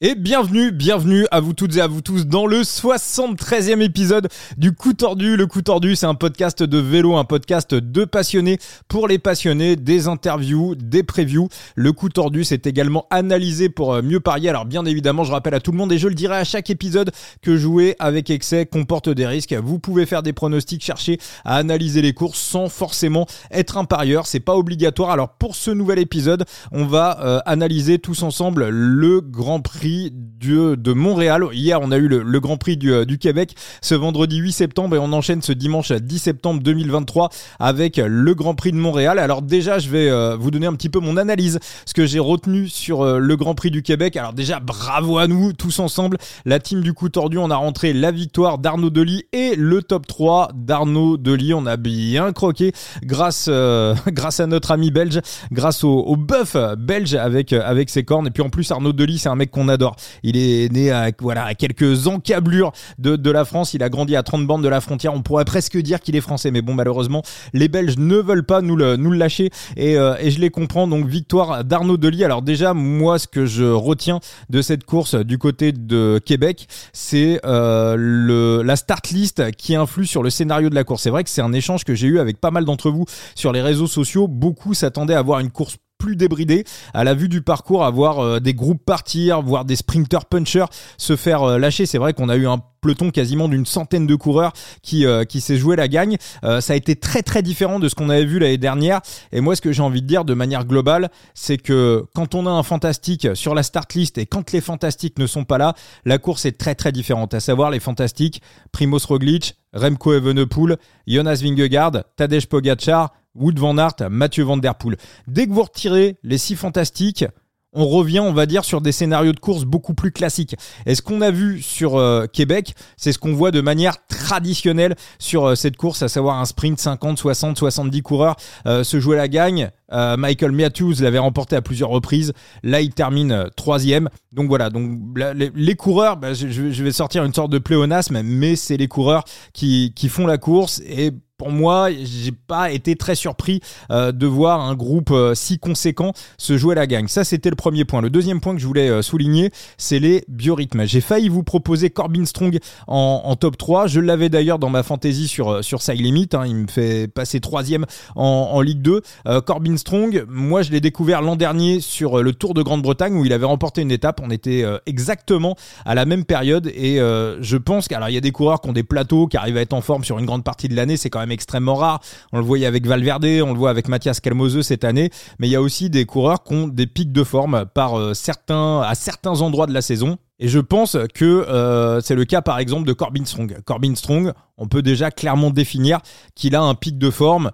Et bienvenue, bienvenue à vous toutes et à vous tous dans le 73e épisode du Coup Tordu. Le Coup Tordu, c'est un podcast de vélo, un podcast de passionnés pour les passionnés, des interviews, des previews. Le Coup Tordu, c'est également analysé pour euh, mieux parier. Alors bien évidemment, je rappelle à tout le monde et je le dirai à chaque épisode que jouer avec excès comporte des risques. Vous pouvez faire des pronostics, chercher à analyser les courses sans forcément être un parieur. C'est pas obligatoire. Alors pour ce nouvel épisode, on va euh, analyser tous ensemble le Grand Prix de Montréal. Hier, on a eu le, Grand Prix du, du, Québec ce vendredi 8 septembre et on enchaîne ce dimanche 10 septembre 2023 avec le Grand Prix de Montréal. Alors déjà, je vais euh, vous donner un petit peu mon analyse, ce que j'ai retenu sur euh, le Grand Prix du Québec. Alors déjà, bravo à nous tous ensemble. La team du coup tordu, on a rentré la victoire d'Arnaud Delis et le top 3 d'Arnaud Delis. On a bien croqué grâce, euh, grâce à notre ami belge, grâce au, au bœuf belge avec, avec ses cornes. Et puis en plus, Arnaud Delis, c'est un mec qu'on a il est né à, voilà, à quelques encablures de, de la France. Il a grandi à 30 bandes de la frontière. On pourrait presque dire qu'il est français. Mais bon, malheureusement, les Belges ne veulent pas nous le, nous le lâcher. Et, euh, et je les comprends. Donc, victoire d'Arnaud Delis. Alors déjà, moi, ce que je retiens de cette course du côté de Québec, c'est euh, la start list qui influe sur le scénario de la course. C'est vrai que c'est un échange que j'ai eu avec pas mal d'entre vous sur les réseaux sociaux. Beaucoup s'attendaient à voir une course plus débridé à la vue du parcours, à voir euh, des groupes partir, voir des sprinters punchers se faire euh, lâcher. C'est vrai qu'on a eu un peloton quasiment d'une centaine de coureurs qui euh, qui s'est joué la gagne. ça a été très très différent de ce qu'on avait vu l'année dernière. Et moi, ce que j'ai envie de dire de manière globale, c'est que quand on a un fantastique sur la start list et quand les fantastiques ne sont pas là, la course est très très différente. À savoir les fantastiques, Primoz Roglic, Remco Evenepoel, Jonas Vingegaard, Tadej Pogacar, Wood Van Aert, Mathieu Van Der Poel. Dès que vous retirez les six fantastiques, on revient, on va dire, sur des scénarios de course beaucoup plus classiques. Et ce qu'on a vu sur euh, Québec, c'est ce qu'on voit de manière traditionnelle sur euh, cette course, à savoir un sprint 50, 60, 70 coureurs euh, se jouer la gagne. Michael Matthews l'avait remporté à plusieurs reprises. Là, il termine troisième. Donc voilà. Donc les, coureurs, bah, je, je, vais sortir une sorte de pléonasme, mais c'est les coureurs qui, qui font la course et pour moi, j'ai pas été très surpris euh, de voir un groupe euh, si conséquent se jouer la gagne. Ça, c'était le premier point. Le deuxième point que je voulais euh, souligner, c'est les biorhythmes. J'ai failli vous proposer Corbin Strong en, top 3. Je l'avais d'ailleurs dans ma fantaisie sur sur Side Limit. Hein. Il me fait passer troisième en, en Ligue 2. Corbin Strong, moi, je l'ai découvert l'an dernier sur le Tour de Grande-Bretagne où il avait remporté une étape. On était exactement à la même période et je pense qu'alors il y a des coureurs qui ont des plateaux qui arrivent à être en forme sur une grande partie de l'année. C'est quand même extrêmement rare. On le voyait avec Valverde, on le voit avec Mathias Calmoseux cette année, mais il y a aussi des coureurs qui ont des pics de forme par euh, certains, à certains endroits de la saison. Et je pense que euh, c'est le cas par exemple de Corbin Strong. Corbin Strong, on peut déjà clairement définir qu'il a un pic de forme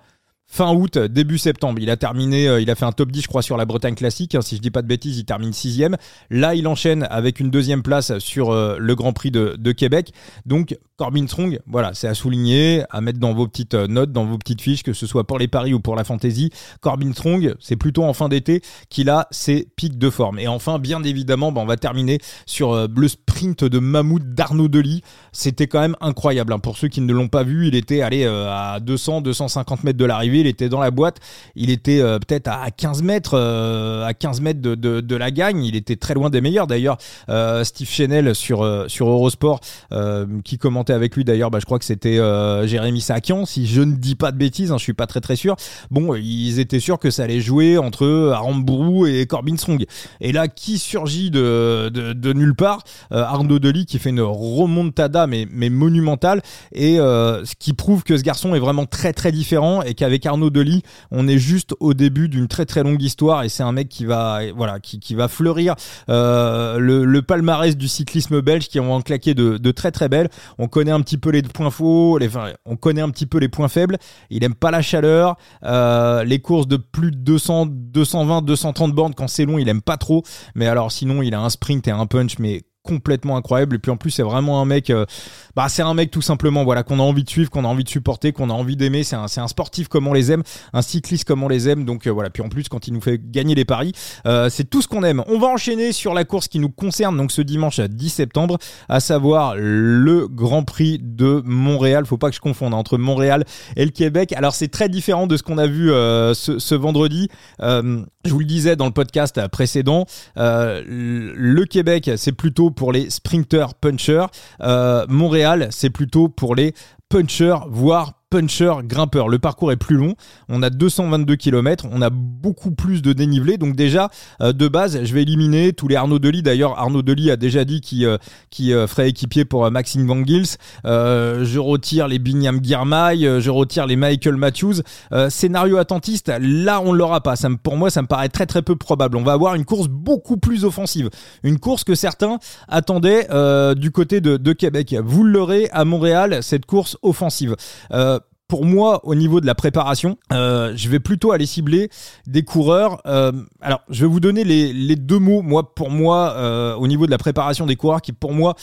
fin août, début septembre. Il a terminé, euh, il a fait un top 10, je crois, sur la Bretagne classique. Hein, si je dis pas de bêtises, il termine sixième. Là, il enchaîne avec une deuxième place sur euh, le Grand Prix de, Québec. Donc, Corbin Strong, voilà, c'est à souligner, à mettre dans vos petites euh, notes, dans vos petites fiches, que ce soit pour les paris ou pour la fantasy. Corbin Strong, c'est plutôt en fin d'été qu'il a ses pics de forme. Et enfin, bien évidemment, bah, on va terminer sur le de Mammouth d'Arnaud Delis. C'était quand même incroyable. Hein. Pour ceux qui ne l'ont pas vu, il était allé à 200, 250 mètres de l'arrivée il était dans la boîte, il était euh, peut-être à 15 mètres, euh, à 15 mètres de, de, la gagne, il était très loin des meilleurs. D'ailleurs, euh, Steve Chenel sur sur Eurosport, qui commentait avec lui d'ailleurs, bah, je crois que c'était Jérémy Sakian, si je ne dis pas de bêtises, hein, je suis pas très très sûr. Bon, ils étaient sûrs que ça allait jouer entre Aramburu et Corbin Strong. Et là, qui surgit de, de, de nulle part Arnaud Delis qui fait une remontada mais, mais monumentale et ce qui prouve que ce garçon est vraiment très très différent et qu'avec Arnaud Delis, on est juste au début d'une très très longue histoire et c'est un mec qui va voilà qui, qui va fleurir euh, le, palmarès du cyclisme belge qui ont claqué de, de très très belles. On connaît un petit peu les points faux, les, enfin, on connaît un petit peu les points faibles. Il aime pas la chaleur, euh, les courses de plus de 200, 220, 230 bornes quand c'est long, il aime pas trop. Mais alors sinon, il a un sprint et un punch mais complètement incroyable. Et puis en plus, c'est vraiment un mec, euh, bah c'est un mec tout simplement, voilà, qu'on a envie de suivre, qu'on a envie de supporter, qu'on a envie d'aimer. C'est un, un sportif comme on les aime, un cycliste comme on les aime. Donc euh, voilà. Puis en plus, quand il nous fait gagner les paris, euh, c'est tout ce qu'on aime. On va enchaîner sur la course qui nous concerne, donc ce dimanche 10 septembre, à savoir le Grand Prix de Montréal. Faut pas que je confonde hein, entre Montréal et le Québec. Alors c'est très différent de ce qu'on a vu ce, ce, vendredi. je vous le disais dans le podcast précédent, le Québec, c'est plutôt pour les sprinters punchers. Euh, Montréal, c'est plutôt pour les punchers, voire puncher grimpeur. Le parcours est plus long, on a 222 km, on a beaucoup plus de dénivelé. Donc déjà, euh, de base, je vais éliminer tous les Arnaud Delis. D'ailleurs, Arnaud Delis a déjà dit qu'il euh, euh, ferait équipier pour Maxime Van Gils. je retire les Binyam Girmay, je retire les Michael Matthews. scénario attentiste, là, on ne l'aura pas. Pour moi, ça me paraît très très peu probable. On va avoir une course beaucoup plus offensive. Une course que certains attendaient du côté de, de Québec. Vous l'aurez à Montréal, cette course offensive pour moi, au niveau de la préparation, euh, je vais plutôt aller cibler des coureurs. Euh, alors, je vais vous donner les, deux mots, moi, pour moi, euh, au niveau de la préparation des coureurs, qui pour moi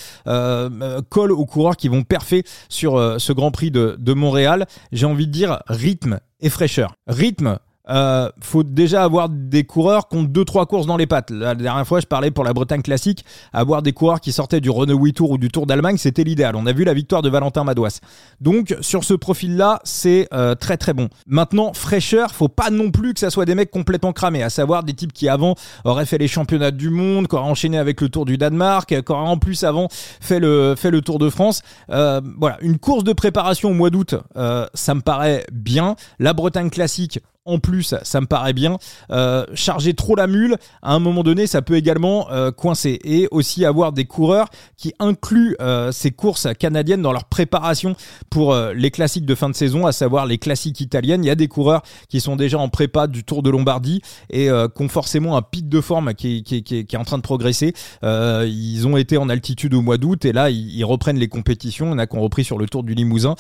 collent aux coureurs qui vont perfer sur ce Grand Prix de, de Montréal. J'ai envie de dire rythme et fraîcheur. Rythme, euh, faut déjà avoir des coureurs qui ont deux trois courses dans les pattes. La dernière fois, je parlais pour la Bretagne classique, avoir des coureurs qui sortaient du Renault Tour ou du Tour d'Allemagne, c'était l'idéal. On a vu la victoire de Valentin Madouas. Donc sur ce profil-là, c'est euh, très très bon. Maintenant, fraîcheur, faut pas non plus que ça soit des mecs complètement cramés, à savoir des types qui avant auraient fait les championnats du monde, qui auraient enchaîné avec le Tour du Danemark, qui auraient en plus avant fait le fait le Tour de France. Euh, voilà, une course de préparation au mois d'août, euh, ça me paraît bien. La Bretagne classique, en plus, ça me paraît bien. Euh, charger trop la mule, à un moment donné, ça peut également euh, coincer. Et aussi avoir des coureurs qui incluent euh, ces courses canadiennes dans leur préparation pour les classiques de fin de saison, à savoir les classiques italiennes. Il y a des coureurs qui sont déjà en prépa du Tour de Lombardie et qui ont forcément un pic de forme qui, est en train de progresser. ils ont été en altitude au mois d'août et là, ils, reprennent les compétitions. En a qui ont repris sur le Tour du Limousin,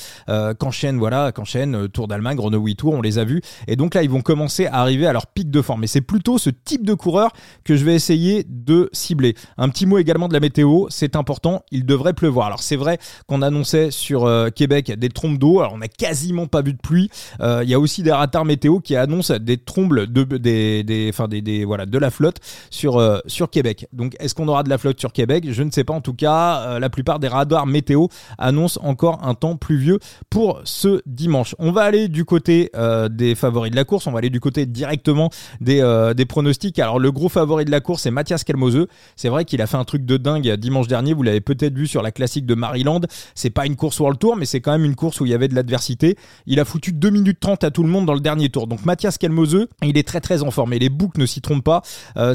qu'enchaîne, voilà, qu'enchaîne, Tour d'Allemagne, Renault Tour, on les a vus. Et donc là, ils vont commencer à arriver à leur pic de forme. Et c'est plutôt ce type de coureur que je vais essayer de cibler. Un petit mot également de la météo, c'est important, il devrait pleuvoir. Alors c'est vrai qu'on annonçait sur euh, Québec des trompes d'eau, alors on n'a quasiment pas vu de pluie. Euh, il y a aussi des radars météo qui annoncent des trompes de, des, des, enfin des, voilà, de la flotte sur, euh, sur Québec. Donc est-ce qu'on aura de la flotte sur Québec? Je ne sais pas. En tout cas, la plupart des radars météo annoncent encore un temps pluvieux pour ce dimanche. On va aller du côté des favoris de la course. On va aller du côté directement des, euh, des pronostics. Alors le gros favori de la course, c'est Mathias Kelmose. C'est vrai qu'il a fait un truc de dingue dimanche dernier. Vous l'avez peut-être vu sur la classique de Maryland. C'est pas une course World Tour, mais c'est quand même une course où il y avait de l'adversité. Il a foutu 2 minutes 30 à tout le monde dans le dernier tour. Donc Mathias Kelmose, il est très très en forme. Et les books ne s'y trompent pas. Euh,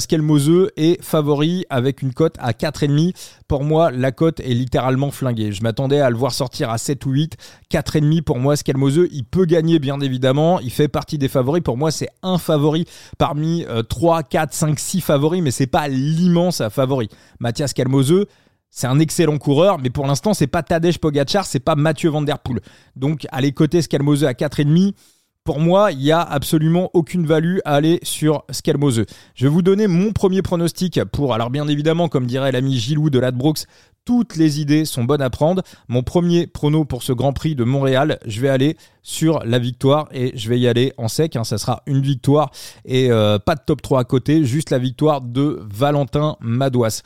est favori avec une cote à 4,5. Pour moi, la cote est littéralement flinguée. Je m'attendais à le voir sortir à 7 ou 8. 4,5 pour moi, Skelmose, il peut gagner bien évidemment. Il fait partie des favoris. Pour moi, c'est un favori parmi 3, 4, 5, 6 favoris, mais c'est pas l'immense favori. Mathias Kalmose, c'est un excellent coureur, mais pour l'instant, c'est pas Tadej Pogacar, c'est pas Mathieu Van Der Poel. Donc, aller côté Skalmose à 4,5, pour moi, il n'y a absolument aucune value à aller sur Skelmose. Je vais vous donner mon premier pronostic pour, alors bien évidemment, comme dirait l'ami Gilou de Ladbrooks, toutes les idées sont bonnes à prendre. Mon premier prono pour ce Grand Prix de Montréal, je vais aller sur la victoire et je vais y aller en sec. Hein. Ça sera une victoire et euh, pas de top 3 à côté, juste la victoire de Valentin Madouas.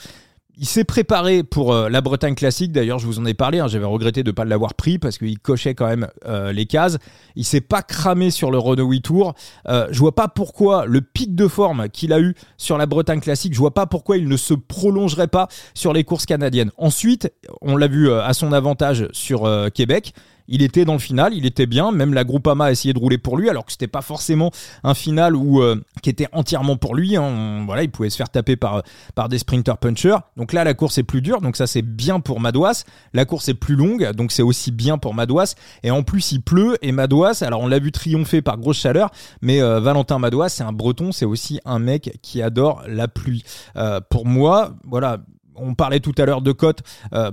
Il s'est préparé pour euh, la Bretagne classique. D'ailleurs, je vous en ai parlé. Hein, J'avais regretté de ne pas l'avoir pris parce qu'il cochait quand même euh, les cases. Il s'est pas cramé sur le Renault Tour. Euh, je vois pas pourquoi le pic de forme qu'il a eu sur la Bretagne classique, je vois pas pourquoi il ne se prolongerait pas sur les courses canadiennes. Ensuite, on l'a vu à son avantage sur Québec il était dans le final, il était bien. Même la Groupama a essayé de rouler pour lui, alors que c'était pas forcément un final où euh, qui était entièrement pour lui. Hein. Voilà, il pouvait se faire taper par par des sprinter punchers. Donc là, la course est plus dure, donc ça c'est bien pour Madouas. La course est plus longue, donc c'est aussi bien pour Madouas. Et en plus, il pleut et Madouas. Alors on l'a vu triompher par grosse chaleur, mais euh, Valentin Madouas, c'est un Breton, c'est aussi un mec qui adore la pluie. Euh, pour moi, voilà on parlait tout à l'heure de cote.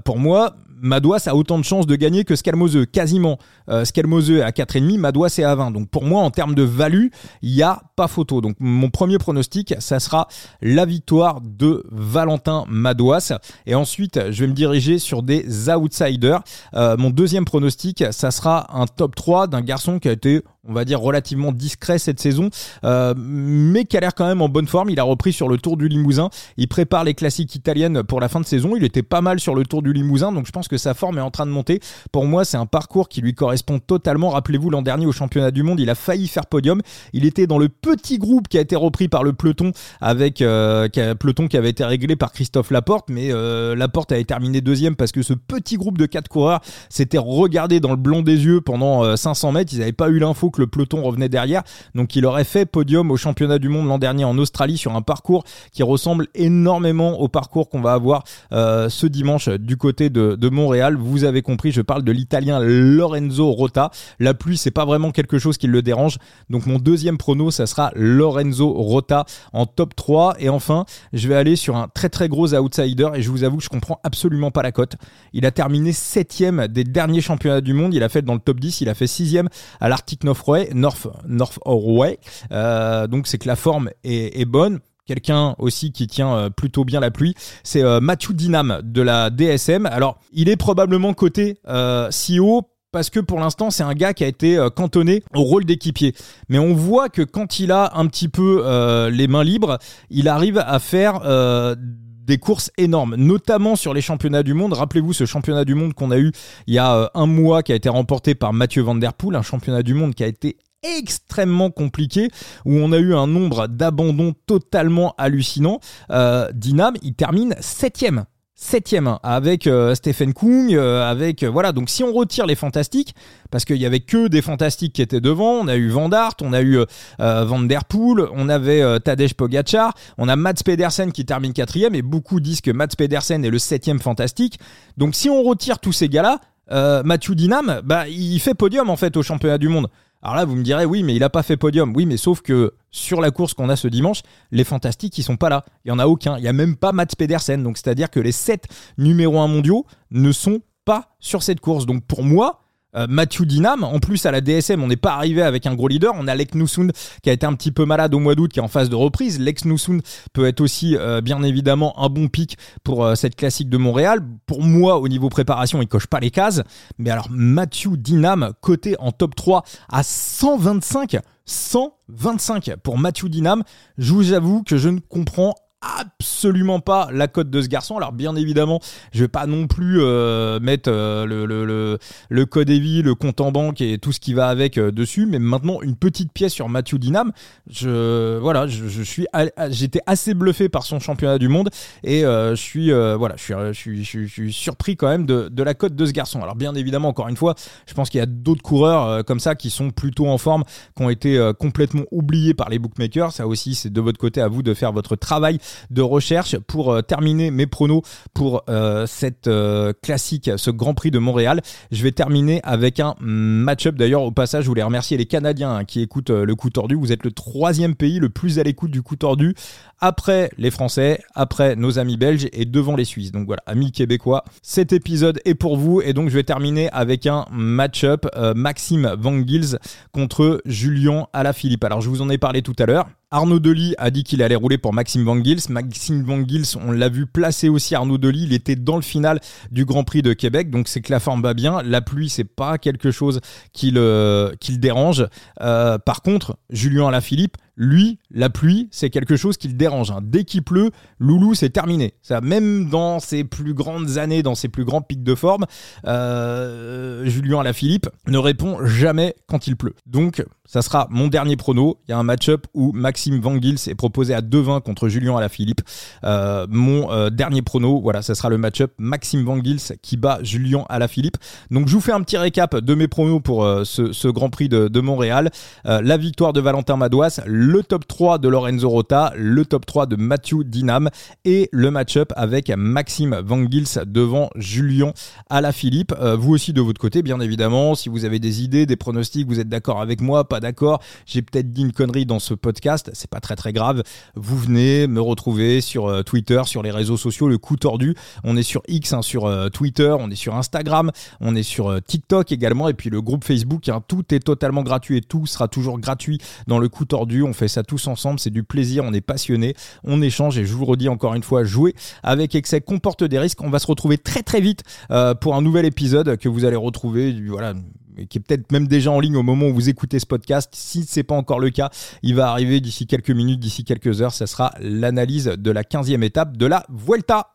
pour moi, Madouas a autant de chances de gagner que Scalmoseux, quasiment. Euh, est à 4,5, Madouas est à 20. Donc pour moi, en termes de value, il n'y a pas photo. Donc mon premier pronostic, ça sera la victoire de Valentin Madouas. Et ensuite, je vais me diriger sur des outsiders. Euh, mon deuxième pronostic, ça sera un top 3 d'un garçon qui a été on va dire relativement discret cette saison, euh, mais qui a l'air quand même en bonne forme. Il a repris sur le Tour du Limousin. Il prépare les classiques italiennes pour la fin de saison. Il était pas mal sur le Tour du Limousin, donc je pense que sa forme est en train de monter. Pour moi, c'est un parcours qui lui correspond totalement. Rappelez-vous, l'an dernier au championnat du monde, il a failli faire podium. Il était dans le petit groupe qui a été repris par le peloton avec euh, peloton qui avait été réglé par Christophe Laporte, mais euh, Laporte avait terminé deuxième parce que ce petit groupe de quatre coureurs s'était regardé dans le blanc des yeux pendant 500 mètres. Ils n'avaient pas eu l'info le peloton revenait derrière. Donc il aurait fait podium au championnat du monde l'an dernier en Australie sur un parcours qui ressemble énormément au parcours qu'on va avoir euh, ce dimanche du côté de, Montréal. Vous avez compris, je parle de l'italien Lorenzo Rota. La pluie, c'est pas vraiment quelque chose qui le dérange. Donc mon deuxième prono, ça sera Lorenzo Rota en top 3. Et enfin, je vais aller sur un très très gros outsider et je vous avoue que je comprends absolument pas la cote. Il a terminé septième des derniers championnats du monde. Il a fait dans le top 10, il a fait sixième à l'Arctic North, North. Euh, donc c'est que la forme est, bonne quelqu'un aussi qui tient euh, plutôt bien la pluie, c'est euh, Mathieu Dinam de la DSM. Alors, il est probablement côté euh, CEO parce que pour l'instant, c'est un gars qui a été cantonné au rôle d'équipier. Mais on voit que quand il a un petit peu les mains libres, il arrive à faire des courses énormes, notamment sur les championnats du monde. Rappelez-vous ce championnat du monde qu'on a eu il y a euh, un mois qui a été remporté par Mathieu Van Der Poel, un championnat du monde qui a été extrêmement compliqué où on a eu un nombre d'abandons totalement hallucinant. Euh, Dinam, il termine septième septième avec euh, Stephen Kung, euh, avec euh, voilà. Donc si on retire les fantastiques, parce qu'il y avait que des fantastiques qui étaient devant, on a eu Van Dart, on a eu Van Der Poel, on avait Tadej Pogacar, on a Mats Pedersen qui termine quatrième et beaucoup disent que Mats Pedersen est le septième fantastique. Donc si on retire tous ces gars-là, Mathieu Dinam, bah il fait podium en fait au championnat du monde. Alors là, vous me direz, oui, mais il n'a pas fait podium. Oui, mais sauf que sur la course qu'on a ce dimanche, les fantastiques, ils sont pas là. Il y en a aucun. Il y a même pas Mats Pedersen. Donc, c'est-à-dire que les 7 numéros 1 mondiaux ne sont pas sur cette course. Donc, pour moi, euh, Mathieu Dinam. En plus, à la DSM, on n'est pas arrivé avec un gros leader. On a Lex Nusund qui a été un petit peu malade au mois d'août, qui est en phase de reprise. Lex Nusund peut être aussi, euh, bien évidemment, un bon pic pour euh, cette classique de Montréal. Pour moi, au niveau préparation, il coche pas les cases. Mais alors, Mathieu Dinam, côté en top 3 à 125. 125 pour Mathieu Dinam. Je vous avoue que je ne comprends absolument pas la cote de ce garçon. Alors bien évidemment, je vais pas non plus euh, mettre euh, le, le, le, code EVI, le compte en banque et tout ce qui va avec euh, dessus, mais maintenant une petite pièce sur Mathieu Dinam. Je voilà, je, suis j'étais assez bluffé par son championnat du monde et je suis voilà, je suis, je suis, surpris quand même de, de la cote de ce garçon. Alors bien évidemment, encore une fois, je pense qu'il y a d'autres coureurs comme ça qui sont plutôt en forme, qui ont été complètement oubliés par les bookmakers. Ça aussi, c'est de votre côté à vous de faire votre travail de recherche pour euh, terminer mes pronos pour euh, cette euh, classique, ce Grand Prix de Montréal. Je vais terminer avec un match-up. D'ailleurs, au passage, je voulais remercier les Canadiens qui écoutent le coup tordu. Vous êtes le troisième pays le plus à l'écoute du coup tordu après les Français, après nos amis belges et devant les Suisses. Donc voilà, amis québécois, cet épisode est pour vous et donc je vais terminer avec un match-up Maxime Van Gils contre Julien Alaphilippe. Alors je vous en ai parlé tout à l'heure. Arnaud Delis a dit qu'il allait rouler pour Maxime Van Gils. Maxime Van Gils, on l'a vu placer aussi Arnaud Delis. Il était dans le final du Grand Prix de Québec, donc c'est que la forme va bien. La pluie, c'est pas quelque chose qui le, qui dérange. Euh, par contre, Julien Alaphilippe, lui, la pluie, c'est quelque chose qui le dérange. Hein. Dès qu'il pleut, Loulou, c'est terminé. Ça, même dans ses plus grandes années, dans ses plus grands pics de forme, euh, Julien Alaphilippe ne répond jamais quand il pleut. Donc, ça sera mon dernier prono. Il y a un match-up où Maxime Van Gils est proposé à 2-20 contre Julien Alaphilippe. Euh, mon euh, dernier prono, voilà, ça sera le match-up Maxime Van Gils qui bat Julien Alaphilippe. Donc, je vous fais un petit récap de mes pronos pour ce, Grand Prix de, de Montréal. la victoire de Valentin Madouas, le top 3 de Lorenzo Rota, le top 3 de Matthew Dinam et le match-up avec Maxime Van Gils devant Julien Alaphilippe. Euh, vous aussi de votre côté, bien évidemment, si vous avez des idées, des pronostics, vous êtes d'accord avec moi, pas d'accord, j'ai peut-être dit une connerie dans ce podcast, c'est pas très très grave. Vous venez me retrouver sur euh, Twitter, sur les réseaux sociaux, le coup tordu. On est sur X, hein, sur euh, Twitter, on est sur Instagram, on est sur TikTok également, et puis le groupe Facebook. Hein, tout est totalement gratuit et tout sera toujours gratuit dans le coup tordu. Fait ça tous ensemble, c'est du plaisir, on est passionné, on échange et je vous redis encore une fois, jouer avec excès comporte des risques. On va se retrouver très très vite euh, pour un nouvel épisode que vous allez retrouver. Voilà, qui est peut-être même déjà en ligne au moment où vous écoutez ce podcast. Si ce n'est pas encore le cas, il va arriver d'ici quelques minutes, d'ici quelques heures. Ça sera l'analyse de la 15e étape de la Vuelta.